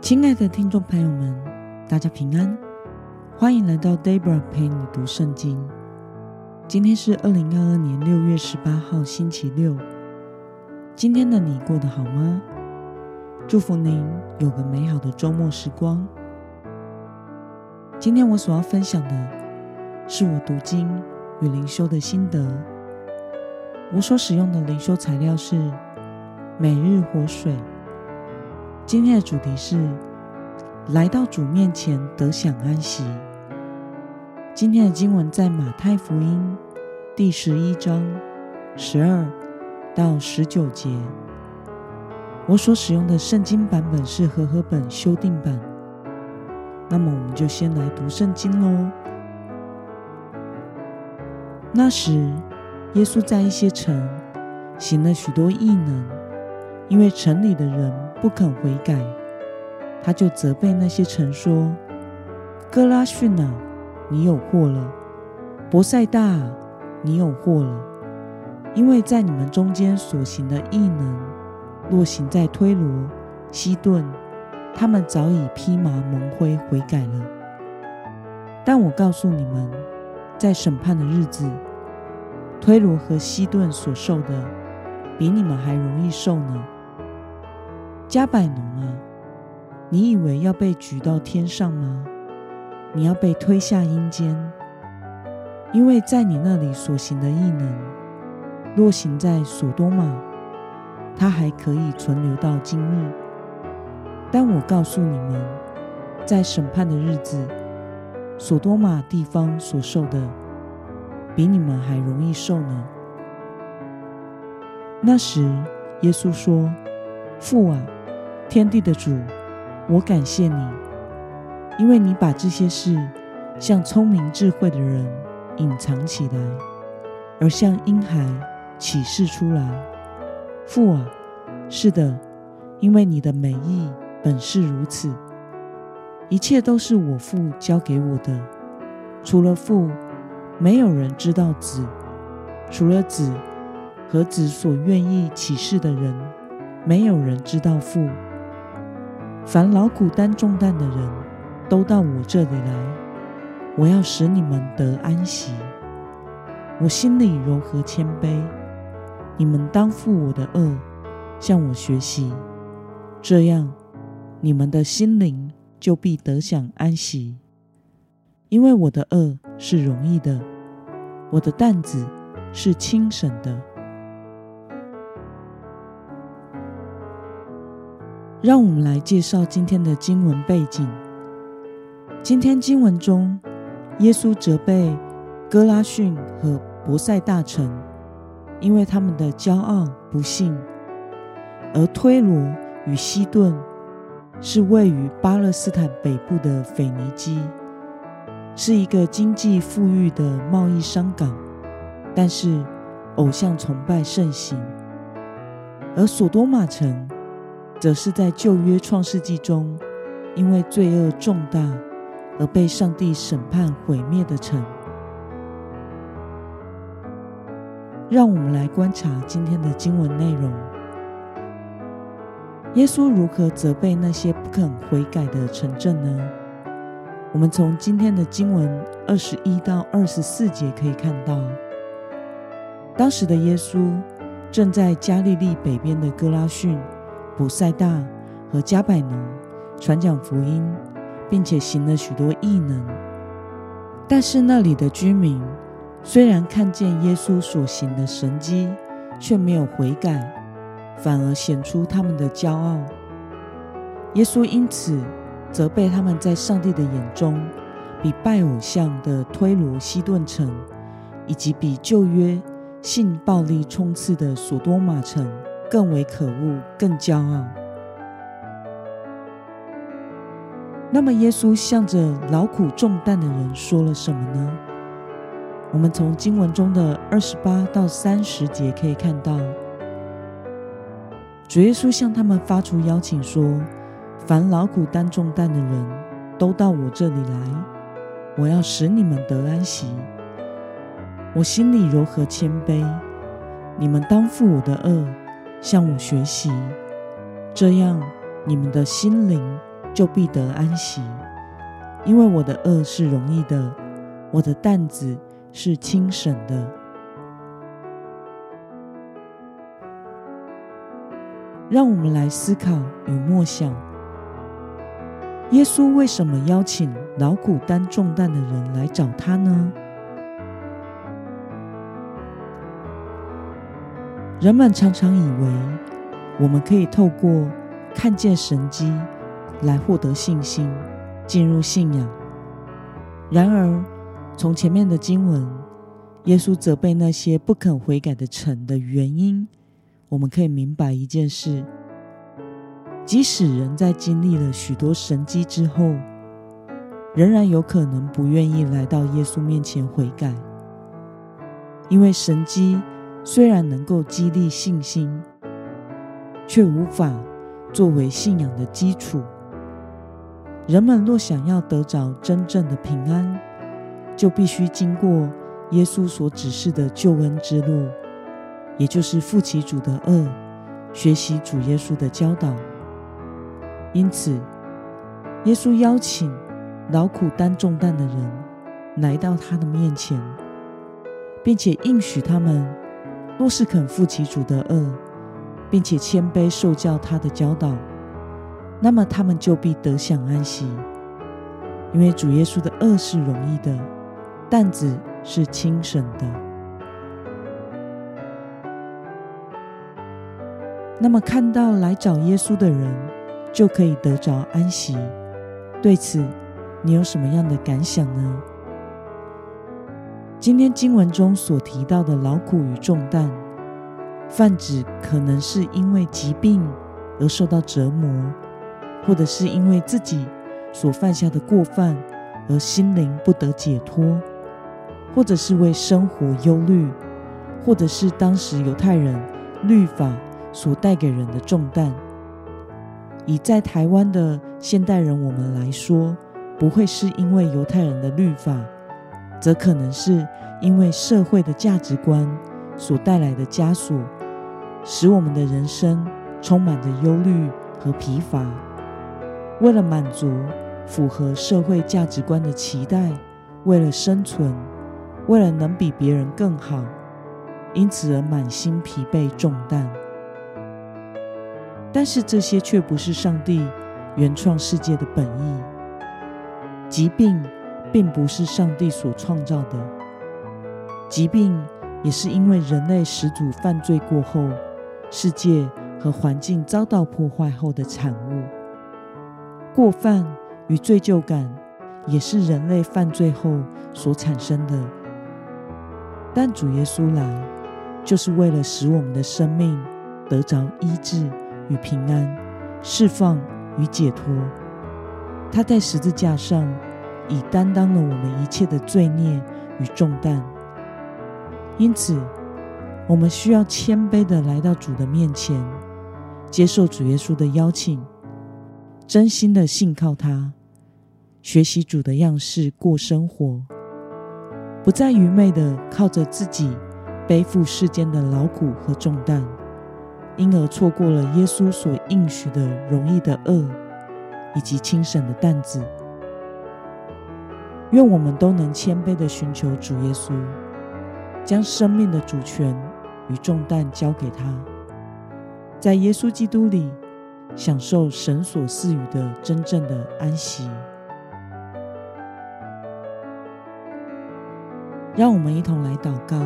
亲爱的听众朋友们，大家平安，欢迎来到 Debra 陪你读圣经。今天是二零二二年六月十八号，星期六。今天的你过得好吗？祝福您有个美好的周末时光。今天我所要分享的是我读经与灵修的心得。我所使用的灵修材料是每日活水。今天的主题是来到主面前得享安息。今天的经文在马太福音第十一章十二到十九节。我所使用的圣经版本是和合本修订版。那么，我们就先来读圣经喽。那时，耶稣在一些城行了许多异能，因为城里的人。不肯悔改，他就责备那些臣说：“哥拉逊啊，你有祸了；伯赛大啊，你有祸了。因为在你们中间所行的异能，若行在推罗、西顿，他们早已披麻蒙灰悔改了。但我告诉你们，在审判的日子，推罗和西顿所受的，比你们还容易受呢。”迦百农啊，你以为要被举到天上吗？你要被推下阴间，因为在你那里所行的异能，若行在所多玛，它还可以存留到今日。但我告诉你们，在审判的日子，所多玛地方所受的，比你们还容易受呢。那时，耶稣说：“父啊！”天地的主，我感谢你，因为你把这些事向聪明智慧的人隐藏起来，而向婴孩启示出来。父啊，是的，因为你的美意本是如此。一切都是我父交给我的，除了父，没有人知道子；除了子和子所愿意启示的人，没有人知道父。凡劳苦担重担的人，都到我这里来，我要使你们得安息。我心里柔和谦卑，你们当负我的轭，向我学习，这样你们的心灵就必得享安息。因为我的轭是容易的，我的担子是轻省的。让我们来介绍今天的经文背景。今天经文中，耶稣责备哥拉逊和伯赛大城，因为他们的骄傲不信；而推罗与西顿是位于巴勒斯坦北部的腓尼基，是一个经济富裕的贸易商港，但是偶像崇拜盛行；而索多玛城。则是在旧约创世纪中，因为罪恶重大而被上帝审判毁灭的城。让我们来观察今天的经文内容：耶稣如何责备那些不肯悔改的城镇呢？我们从今天的经文二十一到二十四节可以看到，当时的耶稣正在加利利北边的哥拉逊。普赛大和加百农传讲福音，并且行了许多异能，但是那里的居民虽然看见耶稣所行的神迹，却没有悔改，反而显出他们的骄傲。耶稣因此责备他们在上帝的眼中，比拜偶像的推罗西顿城，以及比旧约性暴力充斥的所多玛城。更为可恶，更骄傲。那么，耶稣向着劳苦重担的人说了什么呢？我们从经文中的二十八到三十节可以看到，主耶稣向他们发出邀请说：“凡劳苦担重担的人，都到我这里来，我要使你们得安息。我心里柔和谦卑，你们当负我的轭。”向我学习，这样你们的心灵就必得安息，因为我的轭是容易的，我的担子是轻省的。让我们来思考与默想：耶稣为什么邀请劳苦担重担的人来找他呢？人们常常以为我们可以透过看见神迹来获得信心，进入信仰。然而，从前面的经文，耶稣责备那些不肯悔改的臣的原因，我们可以明白一件事：即使人在经历了许多神迹之后，仍然有可能不愿意来到耶稣面前悔改，因为神迹。虽然能够激励信心，却无法作为信仰的基础。人们若想要得着真正的平安，就必须经过耶稣所指示的救恩之路，也就是负起主的轭，学习主耶稣的教导。因此，耶稣邀请劳苦担重担的人来到他的面前，并且应许他们。若是肯负起主的轭，并且谦卑受教他的教导，那么他们就必得享安息。因为主耶稣的轭是容易的，担子是轻省的。那么看到来找耶稣的人，就可以得着安息。对此，你有什么样的感想呢？今天经文中所提到的劳苦与重担，泛指可能是因为疾病而受到折磨，或者是因为自己所犯下的过犯而心灵不得解脱，或者是为生活忧虑，或者是当时犹太人律法所带给人的重担。以在台湾的现代人我们来说，不会是因为犹太人的律法。则可能是因为社会的价值观所带来的枷锁，使我们的人生充满着忧虑和疲乏。为了满足符合社会价值观的期待，为了生存，为了能比别人更好，因此而满心疲惫重担。但是这些却不是上帝原创世界的本意。疾病。并不是上帝所创造的，疾病也是因为人类始祖犯罪过后，世界和环境遭到破坏后的产物。过犯与罪疚感也是人类犯罪后所产生的。但主耶稣来，就是为了使我们的生命得着医治与平安，释放与解脱。他在十字架上。已担当了我们一切的罪孽与重担，因此，我们需要谦卑的来到主的面前，接受主耶稣的邀请，真心的信靠他，学习主的样式过生活，不再愚昧的靠着自己背负世间的劳苦和重担，因而错过了耶稣所应许的容易的轭以及轻省的担子。愿我们都能谦卑地寻求主耶稣，将生命的主权与重担交给他，在耶稣基督里享受神所赐予的真正的安息。让我们一同来祷告，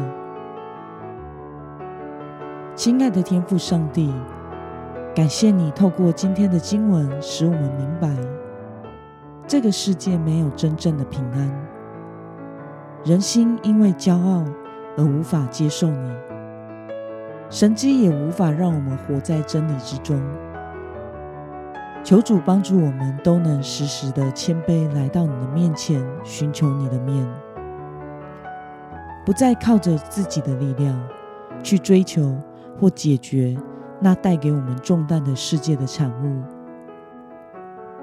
亲爱的天父上帝，感谢你透过今天的经文，使我们明白。这个世界没有真正的平安，人心因为骄傲而无法接受你，神迹也无法让我们活在真理之中。求主帮助我们都能时时的谦卑来到你的面前，寻求你的面，不再靠着自己的力量去追求或解决那带给我们重担的世界的产物。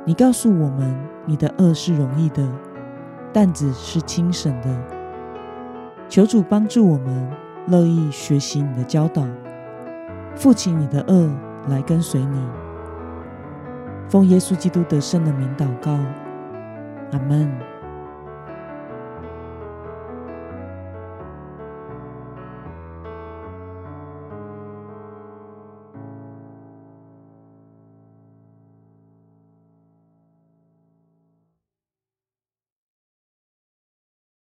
你告诉我们，你的恶是容易的，担子是轻省的。求主帮助我们，乐意学习你的教导，负起你的恶来跟随你。奉耶稣基督得胜的名祷告，阿门。